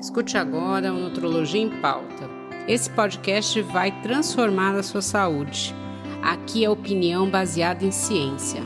Escute agora o Nutrologia em Pauta. Esse podcast vai transformar a sua saúde. Aqui é opinião baseada em ciência.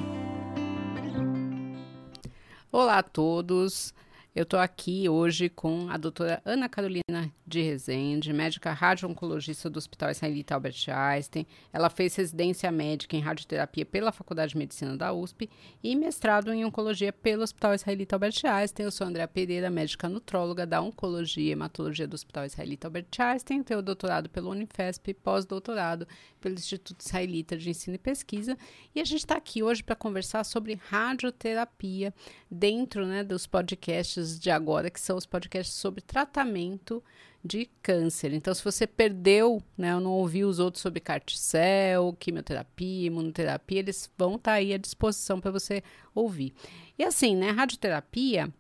Olá a todos. Eu estou aqui hoje com a doutora Ana Carolina de Rezende, médica radio-oncologista do Hospital Israelita Albert Einstein. Ela fez residência médica em radioterapia pela Faculdade de Medicina da USP e mestrado em oncologia pelo Hospital Israelita Albert Einstein. Eu sou Andréa Pereira, médica nutróloga da Oncologia e Hematologia do Hospital Israelita Albert Einstein. Tenho doutorado pelo Unifesp e pós-doutorado pelo Instituto Israelita de Ensino e Pesquisa. E a gente está aqui hoje para conversar sobre radioterapia dentro né, dos podcasts de agora, que são os podcasts sobre tratamento de câncer. Então, se você perdeu, né, eu não ouvi os outros sobre carticel, quimioterapia, imunoterapia, eles vão estar tá aí à disposição para você ouvir. E assim, né, radioterapia,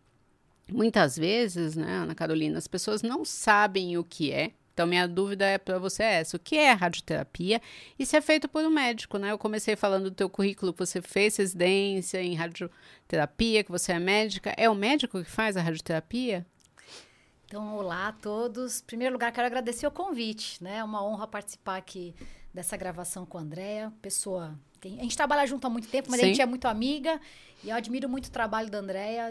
muitas vezes, né, Ana Carolina, as pessoas não sabem o que é, então, minha dúvida é para você é essa: o que é radioterapia e se é feito por um médico, né? Eu comecei falando do teu currículo que você fez residência em radioterapia, que você é médica. É o médico que faz a radioterapia? Então, olá a todos. Em primeiro lugar, quero agradecer o convite, né? É uma honra participar aqui dessa gravação com a Andrea, pessoa. A gente trabalha junto há muito tempo, mas Sim. a gente é muito amiga e eu admiro muito o trabalho da Andrea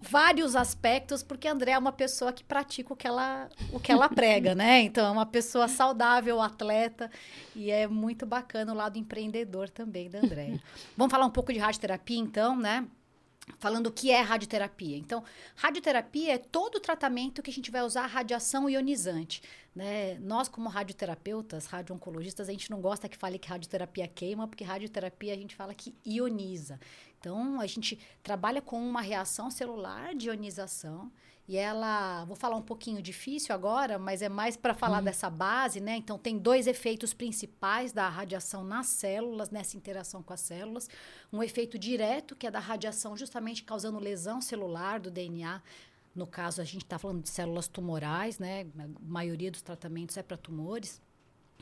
vários aspectos, porque a Andrea é uma pessoa que pratica o que ela, o que ela prega, né? Então, é uma pessoa saudável, atleta, e é muito bacana o lado empreendedor também da Andrea. Vamos falar um pouco de radioterapia, então, né? Falando o que é radioterapia. Então, radioterapia é todo o tratamento que a gente vai usar radiação ionizante. Né? Nós, como radioterapeutas, radio-oncologistas, a gente não gosta que fale que radioterapia queima, porque radioterapia a gente fala que ioniza. Então, a gente trabalha com uma reação celular de ionização e ela, vou falar um pouquinho difícil agora, mas é mais para falar uhum. dessa base, né? Então, tem dois efeitos principais da radiação nas células, nessa interação com as células. Um efeito direto, que é da radiação justamente causando lesão celular do DNA. No caso, a gente está falando de células tumorais, né? A maioria dos tratamentos é para tumores.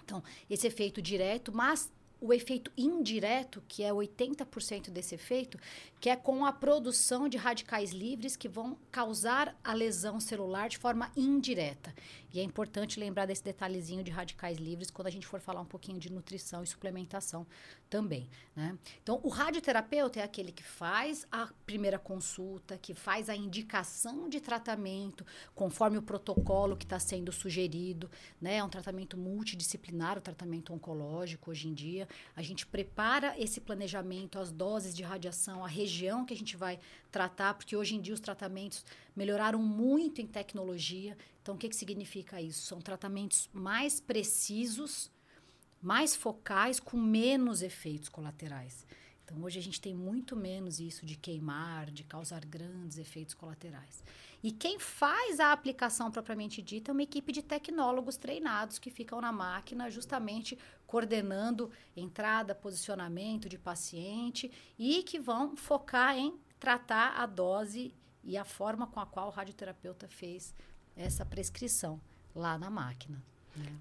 Então, esse efeito direto, mas o efeito indireto, que é 80% desse efeito, que é com a produção de radicais livres que vão causar a lesão celular de forma indireta. E é importante lembrar desse detalhezinho de radicais livres quando a gente for falar um pouquinho de nutrição e suplementação também. Né? Então, o radioterapeuta é aquele que faz a primeira consulta, que faz a indicação de tratamento conforme o protocolo que está sendo sugerido. Né? É um tratamento multidisciplinar, o tratamento oncológico hoje em dia. A gente prepara esse planejamento, as doses de radiação, a região que a gente vai tratar, porque hoje em dia os tratamentos melhoraram muito em tecnologia. Então, o que, que significa isso? São tratamentos mais precisos, mais focais, com menos efeitos colaterais. Então, hoje a gente tem muito menos isso de queimar, de causar grandes efeitos colaterais. E quem faz a aplicação propriamente dita é uma equipe de tecnólogos treinados que ficam na máquina, justamente coordenando entrada, posicionamento de paciente e que vão focar em tratar a dose e a forma com a qual o radioterapeuta fez essa prescrição lá na máquina. Né?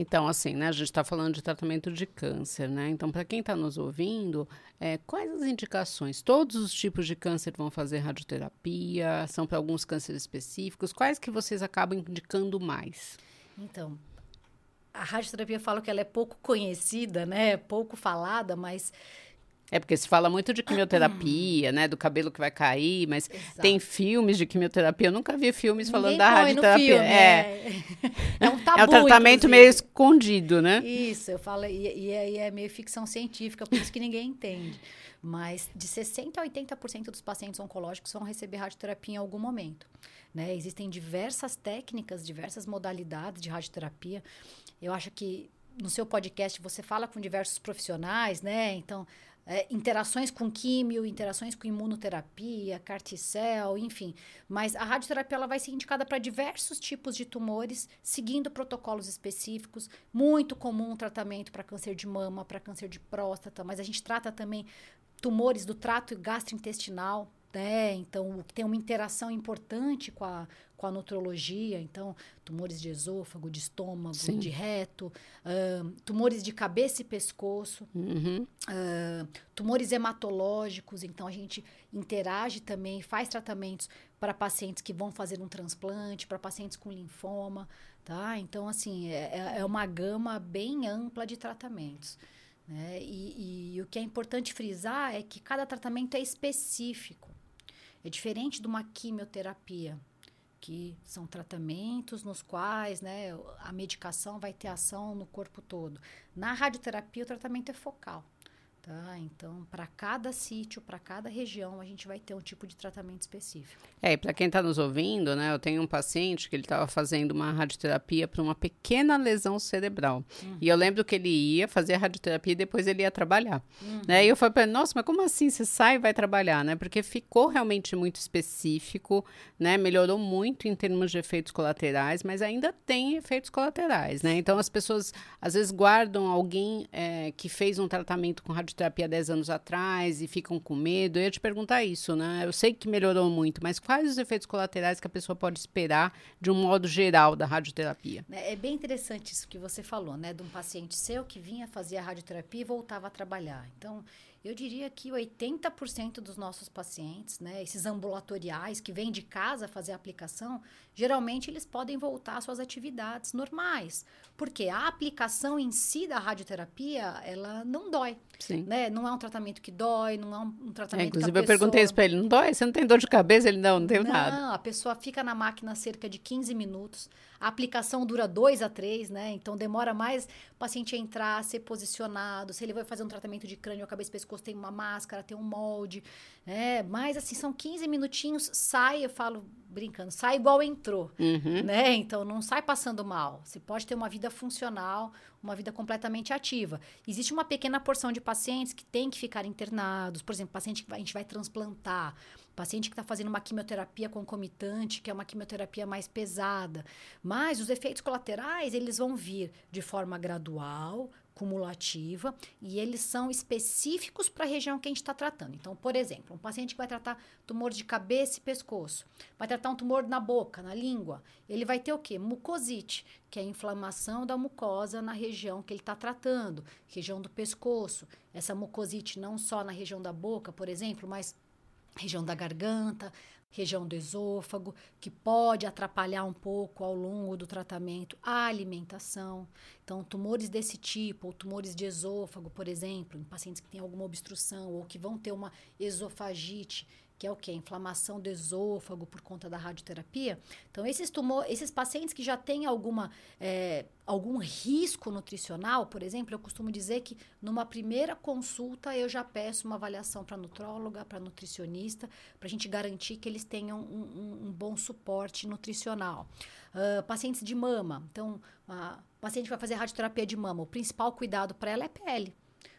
Então, assim, né, a gente está falando de tratamento de câncer, né? Então, para quem está nos ouvindo, é, quais as indicações? Todos os tipos de câncer vão fazer radioterapia? São para alguns cânceres específicos? Quais que vocês acabam indicando mais? Então, a radioterapia, eu falo que ela é pouco conhecida, né? Pouco falada, mas é porque se fala muito de quimioterapia, né? Do cabelo que vai cair, mas Exato. tem filmes de quimioterapia. Eu nunca vi filmes Ninguém falando da radioterapia. Filme, é. é. é um tabu. É um tratamento inclusive. meio escondido, né? Isso, eu falo, e, e, é, é meio ficção científica, por isso que ninguém entende. Mas de 60% a 80% dos pacientes oncológicos vão receber radioterapia em algum momento. Né? Existem diversas técnicas, diversas modalidades de radioterapia. Eu acho que no seu podcast você fala com diversos profissionais, né? Então, é, interações com químio, interações com imunoterapia, carticel, enfim. Mas a radioterapia ela vai ser indicada para diversos tipos de tumores, seguindo protocolos específicos. Muito comum tratamento para câncer de mama, para câncer de próstata, mas a gente trata também tumores do trato gastrointestinal, né? Então, que tem uma interação importante com a, com a nutrologia, então, tumores de esôfago, de estômago, Sim. de reto, uh, tumores de cabeça e pescoço, uhum. uh, tumores hematológicos, então a gente interage também, faz tratamentos para pacientes que vão fazer um transplante, para pacientes com linfoma, tá? Então, assim, é, é, é uma gama bem ampla de tratamentos. Né? E, e o que é importante frisar é que cada tratamento é específico. É diferente de uma quimioterapia, que são tratamentos nos quais né, a medicação vai ter ação no corpo todo. Na radioterapia, o tratamento é focal. Tá? Então, para cada sítio, para cada região, a gente vai ter um tipo de tratamento específico. É, e para quem está nos ouvindo, né, eu tenho um paciente que ele estava fazendo uma radioterapia para uma pequena lesão cerebral. Uhum. E eu lembro que ele ia fazer a radioterapia e depois ele ia trabalhar. Uhum. Né? E eu falei para ele, nossa, mas como assim você sai e vai trabalhar? Né? Porque ficou realmente muito específico, né? melhorou muito em termos de efeitos colaterais, mas ainda tem efeitos colaterais. Né? Então, as pessoas às vezes guardam alguém é, que fez um tratamento com radioterapia terapia 10 anos atrás e ficam com medo. Eu ia te perguntar isso, né? Eu sei que melhorou muito, mas quais os efeitos colaterais que a pessoa pode esperar de um modo geral da radioterapia? É, é bem interessante isso que você falou, né? De um paciente seu que vinha fazer a radioterapia e voltava a trabalhar. Então, eu diria que 80% dos nossos pacientes, né, esses ambulatoriais que vêm de casa fazer a aplicação, geralmente eles podem voltar às suas atividades normais. Porque a aplicação em si da radioterapia, ela não dói. Sim. Né? Não é um tratamento que dói, não é um, tratamento é, inclusive, que eu perguntei isso para ele, não dói? Você não tem dor de cabeça? Ele, não, não tenho não, nada. Não, a pessoa fica na máquina cerca de 15 minutos. A aplicação dura 2 a 3, né? Então, demora mais o paciente entrar, ser posicionado. Se ele vai fazer um tratamento de crânio, cabeça e pescoço, tem uma máscara, tem um molde. Né? Mas, assim, são 15 minutinhos, sai, eu falo brincando, sai igual entrou, uhum. né? Então não sai passando mal. Você pode ter uma vida funcional, uma vida completamente ativa. Existe uma pequena porção de pacientes que tem que ficar internados, por exemplo, paciente que a gente vai transplantar, paciente que está fazendo uma quimioterapia concomitante, que é uma quimioterapia mais pesada. Mas os efeitos colaterais, eles vão vir de forma gradual, cumulativa e eles são específicos para a região que a gente está tratando. Então, por exemplo, um paciente que vai tratar tumor de cabeça e pescoço, vai tratar um tumor na boca, na língua, ele vai ter o quê? Mucosite, que é a inflamação da mucosa na região que ele está tratando, região do pescoço. Essa mucosite não só na região da boca, por exemplo, mas região da garganta, região do esôfago, que pode atrapalhar um pouco ao longo do tratamento a alimentação. Então, tumores desse tipo, ou tumores de esôfago, por exemplo, em pacientes que têm alguma obstrução ou que vão ter uma esofagite, que é o que? Inflamação do esôfago por conta da radioterapia. Então, esses tumor, esses pacientes que já têm alguma, é, algum risco nutricional, por exemplo, eu costumo dizer que numa primeira consulta eu já peço uma avaliação para nutróloga, para nutricionista, para a gente garantir que eles tenham um, um, um bom suporte nutricional. Uh, pacientes de mama. Então, a paciente vai fazer radioterapia de mama. O principal cuidado para ela é pele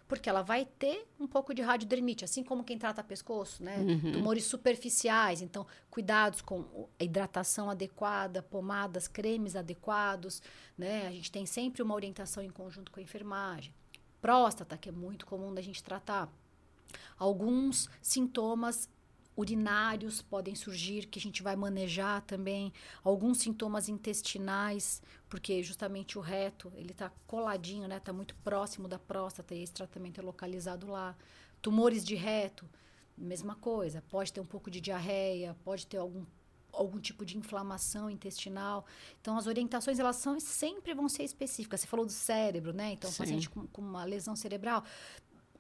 porque ela vai ter um pouco de radiodermite, assim como quem trata pescoço, né? Uhum. Tumores superficiais, então cuidados com a hidratação adequada, pomadas, cremes adequados, né? A gente tem sempre uma orientação em conjunto com a enfermagem. Próstata, que é muito comum da gente tratar. Alguns sintomas urinários podem surgir, que a gente vai manejar também, alguns sintomas intestinais, porque justamente o reto, ele está coladinho, né? Está muito próximo da próstata e esse tratamento é localizado lá. Tumores de reto, mesma coisa, pode ter um pouco de diarreia, pode ter algum algum tipo de inflamação intestinal. Então, as orientações, elas são, sempre vão ser específicas. Você falou do cérebro, né? Então, paciente com, com, uma lesão cerebral,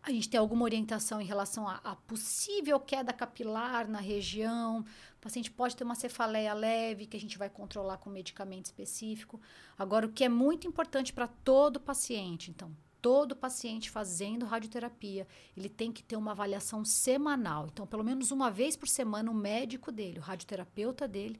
a gente tem alguma orientação em relação a, possível queda capilar na região. O paciente pode ter uma cefaleia leve, que a gente vai controlar com medicamento específico. Agora, o que é muito importante para todo paciente, então, todo paciente fazendo radioterapia, ele tem que ter uma avaliação semanal. Então, pelo menos uma vez por semana, o médico dele, o radioterapeuta dele,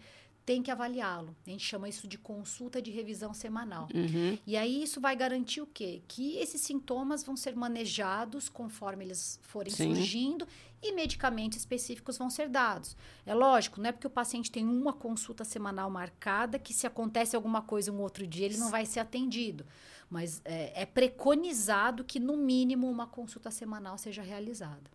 tem que avaliá-lo. A gente chama isso de consulta de revisão semanal. Uhum. E aí isso vai garantir o quê? Que esses sintomas vão ser manejados conforme eles forem Sim. surgindo e medicamentos específicos vão ser dados. É lógico, não é porque o paciente tem uma consulta semanal marcada que se acontece alguma coisa um outro dia ele não vai ser atendido. Mas é, é preconizado que no mínimo uma consulta semanal seja realizada.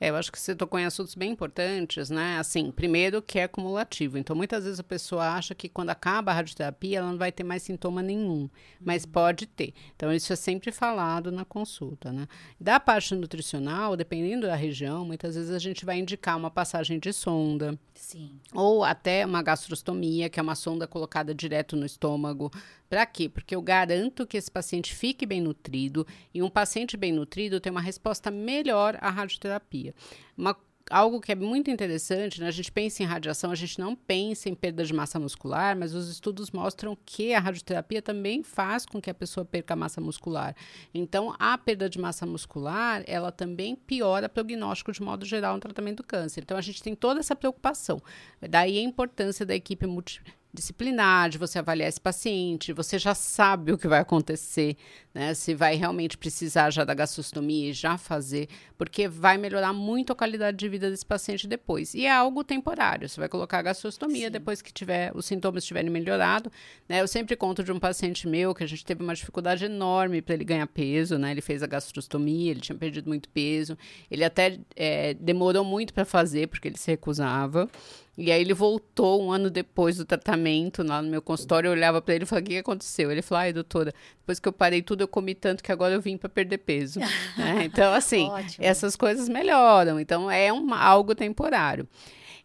É, eu acho que você tocou em assuntos bem importantes, né? Assim, primeiro que é cumulativo. Então, muitas vezes a pessoa acha que quando acaba a radioterapia, ela não vai ter mais sintoma nenhum, mas uhum. pode ter. Então, isso é sempre falado na consulta, né? Da parte nutricional, dependendo da região, muitas vezes a gente vai indicar uma passagem de sonda. Sim. Ou até uma gastrostomia, que é uma sonda colocada direto no estômago. Para quê? Porque eu garanto que esse paciente fique bem nutrido e um paciente bem nutrido tem uma resposta melhor à radioterapia. Uma algo que é muito interessante, né? a gente pensa em radiação, a gente não pensa em perda de massa muscular, mas os estudos mostram que a radioterapia também faz com que a pessoa perca massa muscular. Então, a perda de massa muscular, ela também piora o prognóstico de modo geral no tratamento do câncer. Então, a gente tem toda essa preocupação. Daí a importância da equipe multi disciplinar, de você avaliar esse paciente, você já sabe o que vai acontecer, né? Se vai realmente precisar já da gastrostomia e já fazer, porque vai melhorar muito a qualidade de vida desse paciente depois. E é algo temporário, você vai colocar a gastrostomia Sim. depois que tiver os sintomas estiverem melhorado, né? Eu sempre conto de um paciente meu que a gente teve uma dificuldade enorme para ele ganhar peso, né? Ele fez a gastrostomia, ele tinha perdido muito peso, ele até é, demorou muito para fazer porque ele se recusava. E aí ele voltou um ano depois do tratamento lá no meu consultório, eu olhava para ele e falava, o que aconteceu? Ele falou, ai, doutora, depois que eu parei tudo, eu comi tanto que agora eu vim para perder peso. é, então, assim, essas coisas melhoram. Então, é algo temporário.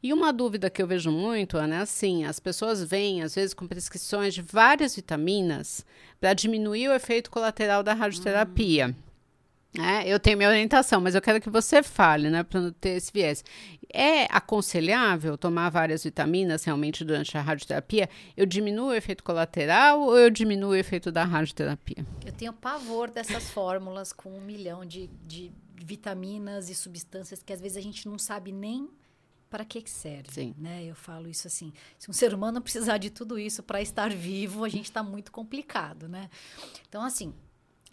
E uma dúvida que eu vejo muito, Ana, é assim, as pessoas vêm, às vezes, com prescrições de várias vitaminas para diminuir o efeito colateral da radioterapia. Hum. É, eu tenho minha orientação, mas eu quero que você fale, né, para não ter esse viés. É aconselhável tomar várias vitaminas realmente durante a radioterapia? Eu diminuo o efeito colateral ou eu diminuo o efeito da radioterapia? Eu tenho pavor dessas fórmulas com um milhão de, de vitaminas e substâncias que às vezes a gente não sabe nem para que, que serve, Sim. né? Eu falo isso assim, se um ser humano precisar de tudo isso para estar vivo, a gente está muito complicado, né? Então, assim,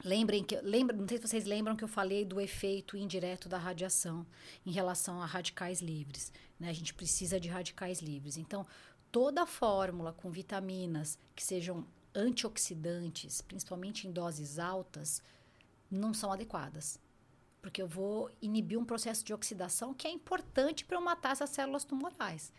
Lembrem que, lembra, não sei se vocês lembram que eu falei do efeito indireto da radiação em relação a radicais livres. Né? A gente precisa de radicais livres. Então, toda fórmula com vitaminas que sejam antioxidantes, principalmente em doses altas, não são adequadas. Porque eu vou inibir um processo de oxidação que é importante para eu matar essas células tumorais.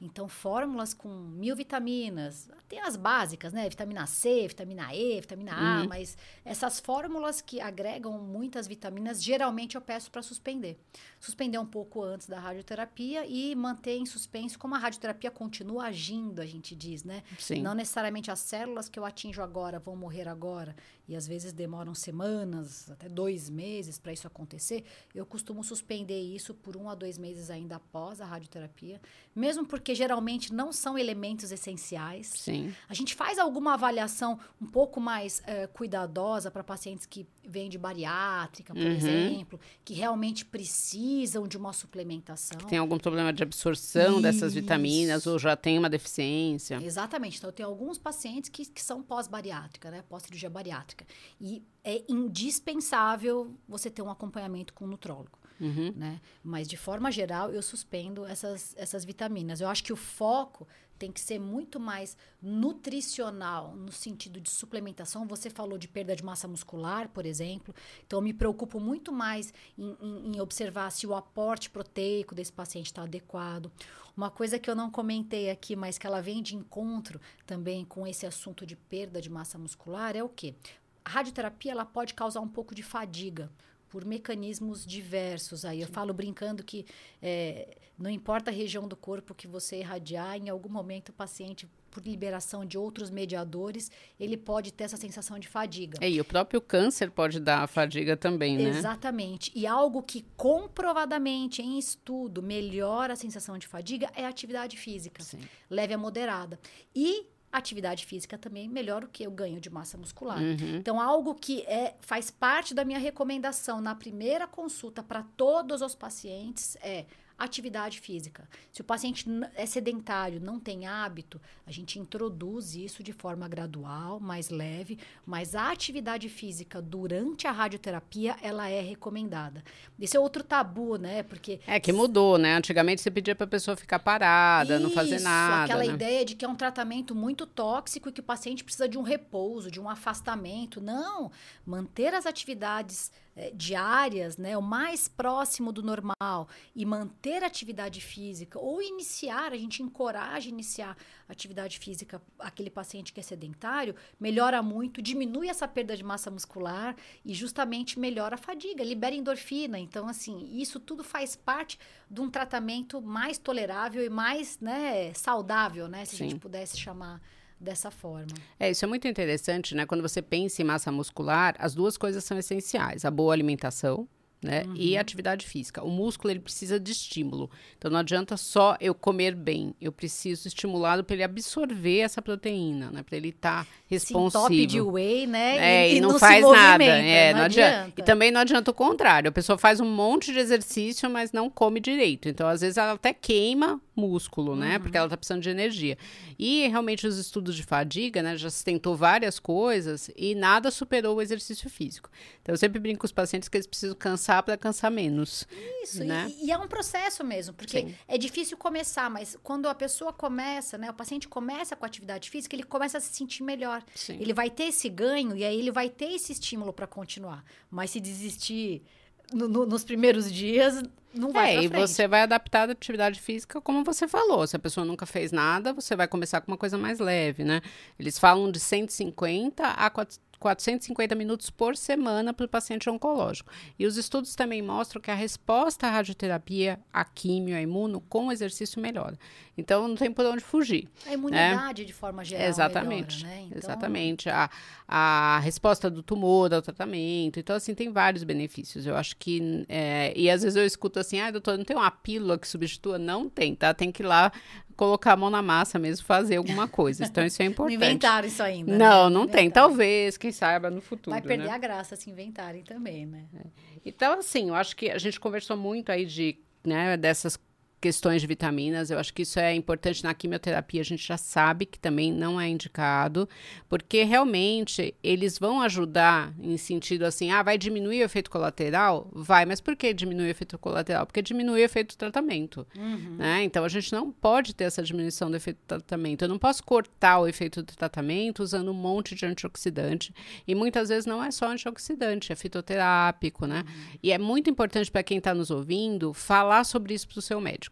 Então, fórmulas com mil vitaminas, tem as básicas, né? Vitamina C, vitamina E, vitamina A, uhum. mas essas fórmulas que agregam muitas vitaminas, geralmente eu peço para suspender. Suspender um pouco antes da radioterapia e manter em suspenso, como a radioterapia continua agindo, a gente diz, né? Sim. Não necessariamente as células que eu atinjo agora vão morrer agora, e às vezes demoram semanas, até dois meses para isso acontecer. Eu costumo suspender isso por um a dois meses ainda após a radioterapia, mesmo porque porque geralmente não são elementos essenciais. Sim. A gente faz alguma avaliação um pouco mais é, cuidadosa para pacientes que vêm de bariátrica, por uhum. exemplo, que realmente precisam de uma suplementação. Que tem algum problema de absorção Isso. dessas vitaminas ou já tem uma deficiência. Exatamente. Então, eu tenho alguns pacientes que, que são pós-bariátrica, né? Pós-cirurgia bariátrica. E é indispensável você ter um acompanhamento com um nutrólogo. Uhum. Né? Mas, de forma geral, eu suspendo essas, essas vitaminas. Eu acho que o foco tem que ser muito mais nutricional no sentido de suplementação. Você falou de perda de massa muscular, por exemplo. Então, eu me preocupo muito mais em, em, em observar se o aporte proteico desse paciente está adequado. Uma coisa que eu não comentei aqui, mas que ela vem de encontro também com esse assunto de perda de massa muscular é o quê? A radioterapia ela pode causar um pouco de fadiga por mecanismos diversos. Aí eu falo brincando que é, não importa a região do corpo que você irradiar, em algum momento o paciente, por liberação de outros mediadores, ele pode ter essa sensação de fadiga. É, e o próprio câncer pode dar a fadiga também, né? Exatamente. E algo que comprovadamente, em estudo, melhora a sensação de fadiga é a atividade física. Sim. Leve a moderada. E atividade física também melhora o que o ganho de massa muscular. Uhum. Então, algo que é, faz parte da minha recomendação na primeira consulta para todos os pacientes é atividade física. Se o paciente é sedentário, não tem hábito, a gente introduz isso de forma gradual, mais leve, mas a atividade física durante a radioterapia, ela é recomendada. Esse é outro tabu, né? Porque É que mudou, né? Antigamente você pedia para a pessoa ficar parada, isso, não fazer nada, aquela né? ideia de que é um tratamento muito tóxico e que o paciente precisa de um repouso, de um afastamento. Não, manter as atividades diárias, né, o mais próximo do normal e manter atividade física ou iniciar, a gente encoraja iniciar atividade física aquele paciente que é sedentário, melhora muito, diminui essa perda de massa muscular e justamente melhora a fadiga, libera endorfina. Então, assim, isso tudo faz parte de um tratamento mais tolerável e mais né, saudável, né? Se Sim. a gente pudesse chamar dessa forma. É, isso é muito interessante, né? Quando você pensa em massa muscular, as duas coisas são essenciais: a boa alimentação, né? Uhum. E atividade física. O músculo ele precisa de estímulo. Então não adianta só eu comer bem. Eu preciso estimulá-lo para ele absorver essa proteína, né? Para ele estar tá responsivo. Sim, top de whey, né? É, e, e não, não faz nada. É, não, não adianta. adianta. E também não adianta o contrário. A pessoa faz um monte de exercício, mas não come direito. Então às vezes ela até queima músculo, né? Uhum. Porque ela está precisando de energia. E realmente os estudos de fadiga, né? Já se tentou várias coisas e nada superou o exercício físico. Então eu sempre brinco com os pacientes que eles precisam cansar para cansar menos. Isso, né? e, e, é um processo mesmo, porque Sim. é difícil começar, mas quando a pessoa começa, né? O paciente começa com a atividade física, ele começa a se sentir melhor. Sim. Ele vai ter esse ganho e aí ele vai ter esse estímulo para continuar. Mas se desistir no, no, nos primeiros dias, não vai É, e você vai adaptar a atividade física como você falou. Se a pessoa nunca fez nada, você vai começar com uma coisa mais leve, né? Eles falam de 150 a 450 minutos por semana para o paciente oncológico. E os estudos também mostram que a resposta à radioterapia, à químio, à imuno, com exercício melhora. Então, não tem por onde fugir. A imunidade, né? de forma geral, Exatamente. Melhora, né? então... Exatamente. A, a resposta do tumor ao tratamento. Então, assim, tem vários benefícios. Eu acho que... É, e às vezes eu escuto assim, ah, doutor, não tem uma pílula que substitua? Não tem, tá? Tem que ir lá colocar a mão na massa mesmo, fazer alguma coisa. Então, isso é importante. não inventaram isso ainda. Não, né? não tem. Talvez, quem saiba no futuro. Vai perder né? a graça se inventarem também, né? É. Então, assim, eu acho que a gente conversou muito aí de, né, dessas questões de vitaminas. Eu acho que isso é importante na quimioterapia. A gente já sabe que também não é indicado, porque realmente eles vão ajudar em sentido assim, ah, vai diminuir o efeito colateral? Vai, mas por que diminuir o efeito colateral? Porque diminui o efeito do tratamento. Uhum. Né? Então a gente não pode ter essa diminuição do efeito do tratamento. Eu não posso cortar o efeito do tratamento usando um monte de antioxidante. E muitas vezes não é só antioxidante, é fitoterápico, né? Uhum. E é muito importante para quem está nos ouvindo falar sobre isso para o seu médico.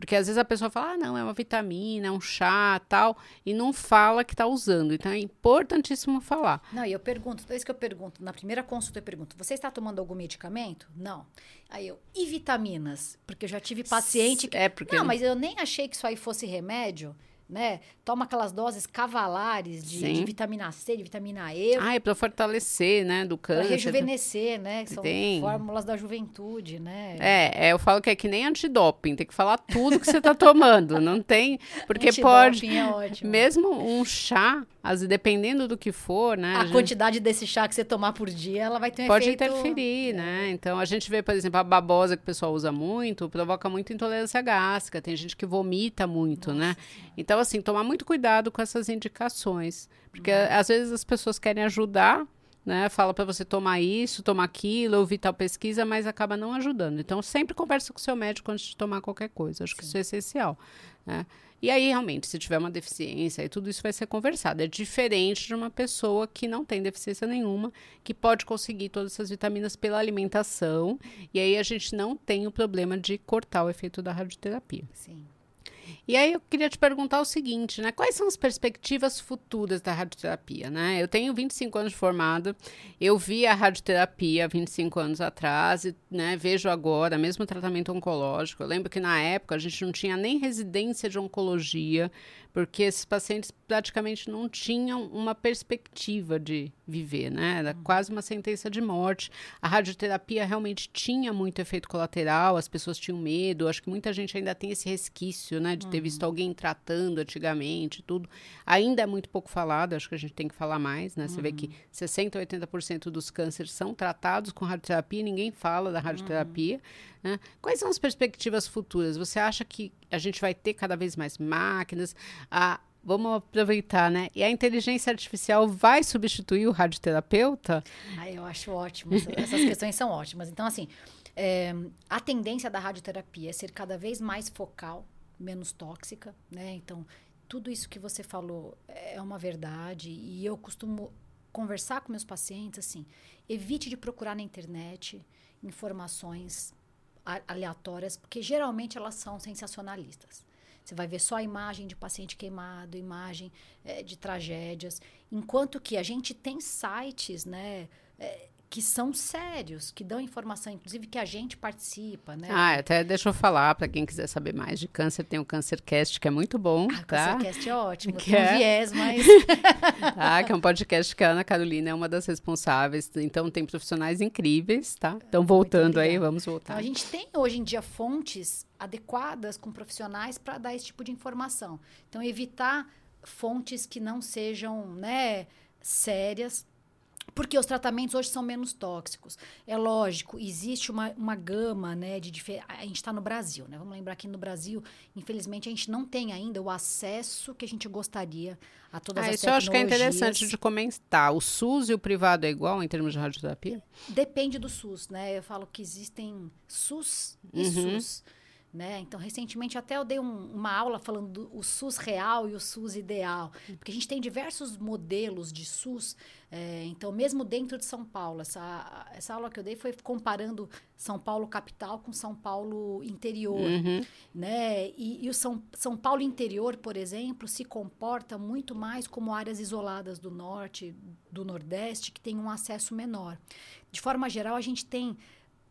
Porque às vezes a pessoa fala, ah, não, é uma vitamina, é um chá, tal, e não fala que está usando. Então é importantíssimo falar. Não, e eu pergunto, toda vez que eu pergunto, na primeira consulta eu pergunto, você está tomando algum medicamento? Não. Aí eu, e vitaminas? Porque eu já tive paciente que. É porque. Não, mas eu nem achei que isso aí fosse remédio né? Toma aquelas doses cavalares de, de, vitamina C, de vitamina E. Ah, é para fortalecer, né, do câncer. Para rejuvenescer, né? Que são fórmulas da juventude, né? É, é, eu falo que é que nem antidoping, tem que falar tudo que você está tomando, não tem, porque pode, é ótimo. mesmo um chá, as dependendo do que for, né? A, a gente, quantidade desse chá que você tomar por dia, ela vai ter um pode efeito... Pode interferir, né? É. Então a gente vê, por exemplo, a babosa que o pessoal usa muito, provoca muita intolerância gástrica, tem gente que vomita muito, né? Nossa. né? Então então, assim, tomar muito cuidado com essas indicações. Porque uhum. às vezes as pessoas querem ajudar, né? Fala para você tomar isso, tomar aquilo, ouvir tal pesquisa, mas acaba não ajudando. Então, sempre conversa com o seu médico antes de tomar qualquer coisa. Acho Sim. que isso é essencial. Né? E aí, realmente, se tiver uma deficiência, aí tudo isso vai ser conversado. É diferente de uma pessoa que não tem deficiência nenhuma, que pode conseguir todas essas vitaminas pela alimentação. E aí a gente não tem o problema de cortar o efeito da radioterapia. Sim. E aí eu queria te perguntar o seguinte, né? Quais são as perspectivas futuras da radioterapia, né? Eu tenho 25 anos de formado, eu vi a radioterapia 25 anos atrás, e, né, vejo agora, mesmo tratamento oncológico. Eu lembro que na época a gente não tinha nem residência de oncologia, porque esses pacientes praticamente não tinham uma perspectiva de viver, né? Era uhum. quase uma sentença de morte. A radioterapia realmente tinha muito efeito colateral, as pessoas tinham medo. Acho que muita gente ainda tem esse resquício, né, de ter uhum. visto alguém tratando antigamente, tudo. Ainda é muito pouco falado, acho que a gente tem que falar mais, né? Você uhum. vê que 60 a 80% dos cânceres são tratados com radioterapia, ninguém fala da radioterapia. Uhum. Né? Quais são as perspectivas futuras? Você acha que a gente vai ter cada vez mais máquinas? A, vamos aproveitar, né? E a inteligência artificial vai substituir o radioterapeuta? Ah, eu acho ótimo. Essas questões são ótimas. Então, assim, é, a tendência da radioterapia é ser cada vez mais focal, menos tóxica, né? Então, tudo isso que você falou é uma verdade e eu costumo conversar com meus pacientes assim, evite de procurar na internet informações aleatórias, porque geralmente elas são sensacionalistas. Você vai ver só a imagem de paciente queimado, imagem é, de tragédias. Enquanto que a gente tem sites, né? É, que são sérios, que dão informação, inclusive que a gente participa, né? Ah, até deixa eu falar para quem quiser saber mais de câncer, tem o Cancercast que é muito bom, ah, tá? O Cancercast é ótimo, que tem é... um viés, mas tá, que é um podcast que a Ana Carolina é uma das responsáveis, então tem profissionais incríveis, tá? Então voltando aí, vamos voltar. Então, a gente tem hoje em dia fontes adequadas com profissionais para dar esse tipo de informação. Então evitar fontes que não sejam, né, sérias porque os tratamentos hoje são menos tóxicos. É lógico, existe uma, uma gama, né, de diferentes... A gente está no Brasil, né? Vamos lembrar que no Brasil, infelizmente, a gente não tem ainda o acesso que a gente gostaria a todas ah, as isso tecnologias. Isso eu acho que é interessante de comentar. O SUS e o privado é igual em termos de radioterapia? Depende do SUS, né? Eu falo que existem SUS e uhum. SUS. Né? Então, recentemente até eu dei um, uma aula falando do SUS real e o SUS ideal, porque a gente tem diversos modelos de SUS. É, então, mesmo dentro de São Paulo, essa, essa aula que eu dei foi comparando São Paulo capital com São Paulo interior. Uhum. Né? E, e, o São, São Paulo interior, por exemplo, se comporta muito mais como áreas isoladas do norte, do nordeste, que tem um acesso menor. De forma geral, a gente tem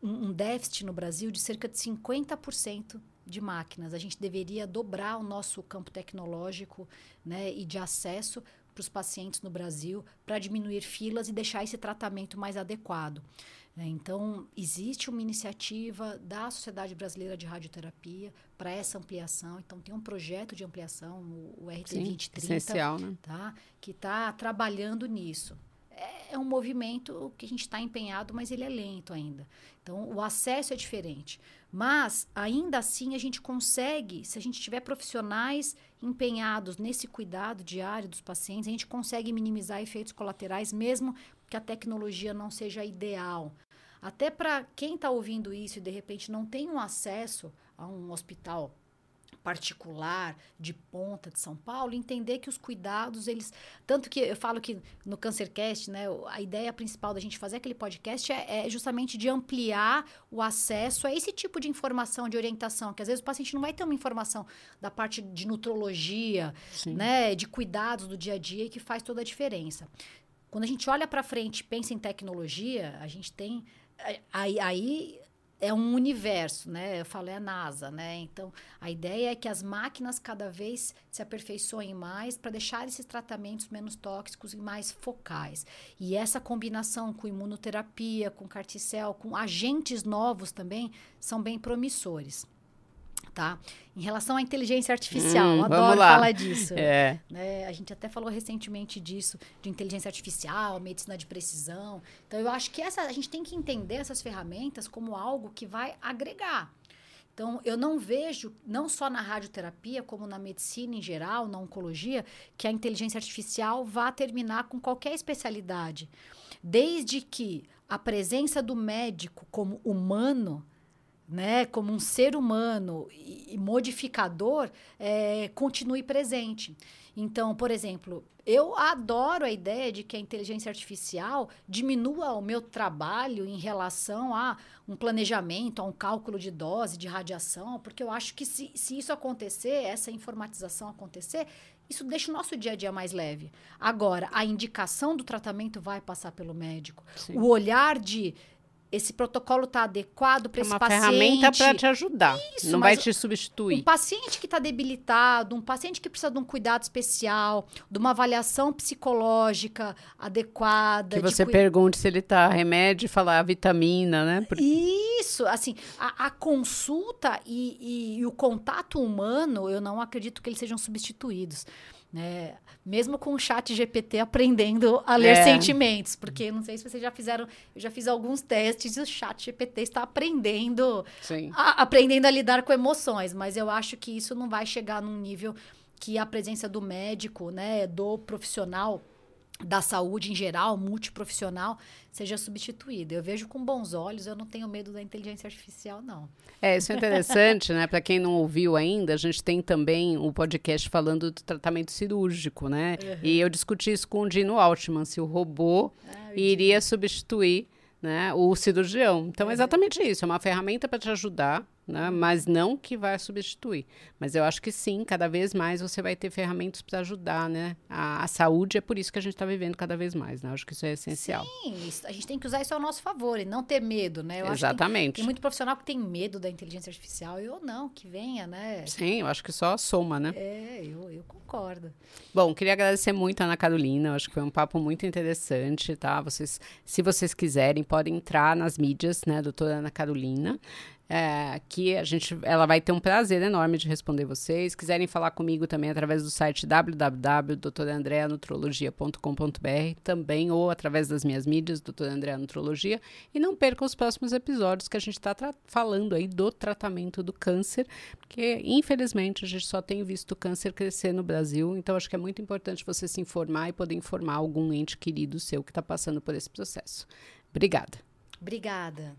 um déficit no Brasil de cerca de 50% de máquinas. A gente deveria dobrar o nosso campo tecnológico né, e de acesso para os pacientes no Brasil para diminuir filas e deixar esse tratamento mais adequado. É, então, existe uma iniciativa da Sociedade Brasileira de Radioterapia para essa ampliação. Então, tem um projeto de ampliação, o, RT Sim, 2030, essencial, né? tá? que está trabalhando nisso é um movimento que a gente está empenhado, mas ele é lento ainda. Então, o acesso é diferente. Mas, ainda assim, a gente consegue, se a gente tiver profissionais empenhados nesse cuidado diário dos pacientes, a gente consegue minimizar efeitos colaterais, mesmo que a tecnologia não seja ideal. Até para quem está ouvindo isso e de repente não tem um acesso a um hospital particular de ponta de São Paulo, entender que os cuidados, eles. Tanto que eu falo que no Cancercast, né, a ideia principal da gente fazer aquele podcast é, é justamente de ampliar o acesso a esse tipo de informação, de orientação, que às vezes o paciente não vai ter uma informação da parte de nutrologia, né, de cuidados do dia a dia, que faz toda a diferença. Quando a gente olha para frente e pensa em tecnologia, a gente tem. Aí, aí é um universo, né? Eu falo, é a NASA, né? Então, a ideia é que as máquinas cada vez se aperfeiçoem mais para deixar esses tratamentos menos tóxicos e mais focais. E essa combinação com imunoterapia, com carticel, com agentes novos também, são bem promissores tá? Em relação à inteligência artificial, hum, adoro falar disso. É. Né? A gente até falou recentemente disso, de inteligência artificial, medicina de precisão. Então, eu acho que essa, a gente tem que entender essas ferramentas como algo que vai agregar. Então, eu não vejo, não só na radioterapia, como na medicina em geral, na oncologia, que a inteligência artificial vá terminar com qualquer especialidade. Desde que a presença do médico como humano né, como um ser humano e modificador, é, continue presente. Então, por exemplo, eu adoro a ideia de que a inteligência artificial diminua o meu trabalho em relação a um planejamento, a um cálculo de dose de radiação, porque eu acho que se, se isso acontecer, essa informatização acontecer, isso deixa o nosso dia a dia mais leve. Agora, a indicação do tratamento vai passar pelo médico. Sim. O olhar de esse protocolo está adequado para é esse paciente. É uma ferramenta para te ajudar, Isso, não vai te substituir. Um paciente que está debilitado, um paciente que precisa de um cuidado especial, de uma avaliação psicológica adequada. Que você cu... pergunte se ele está remédio e falar a vitamina, né? Por... Isso, assim, a, a consulta e, e, e o contato humano, eu não acredito que eles sejam substituídos. Né? Mesmo com o chat GPT aprendendo a ler é. sentimentos, porque não sei se vocês já fizeram, eu já fiz alguns testes e o chat GPT está aprendendo, a, aprendendo a lidar com emoções, mas eu acho que isso não vai chegar num nível que a presença do médico, né, do profissional da saúde em geral, multiprofissional, seja substituída. Eu vejo com bons olhos, eu não tenho medo da inteligência artificial, não. É, isso é interessante, né? Para quem não ouviu ainda, a gente tem também o um podcast falando do tratamento cirúrgico, né? Uhum. E eu discuti isso com o Dino Altman, se o robô ah, iria substituir né, o cirurgião. Então, é exatamente isso. É uma ferramenta para te ajudar né? mas não que vai substituir. Mas eu acho que sim, cada vez mais você vai ter ferramentas para ajudar, né? A, a, saúde é por isso que a gente está vivendo cada vez mais, né? Eu acho que isso é essencial. Sim, isso, a gente tem que usar isso ao nosso favor e não ter medo, né? Eu Exatamente. Tem, tem, muito profissional que tem medo da inteligência artificial e eu não, que venha, né? Sim, eu acho que só soma, né? É, eu, eu concordo. Bom, queria agradecer muito a Ana Carolina, eu acho que foi um papo muito interessante, tá? Vocês, se vocês quiserem, podem entrar nas mídias, né, doutora Ana Carolina é, que a gente, ela vai ter um prazer enorme de responder vocês. Quiserem falar comigo também através do site www.doutorandreanutrologia.com.br também ou através das minhas mídias, Andréa Nutrologia. E não percam os próximos episódios que a gente está falando aí do tratamento do câncer, porque infelizmente a gente só tem visto o câncer crescer no Brasil, então acho que é muito importante você se informar e poder informar algum ente querido seu que está passando por esse processo. Obrigada. Obrigada.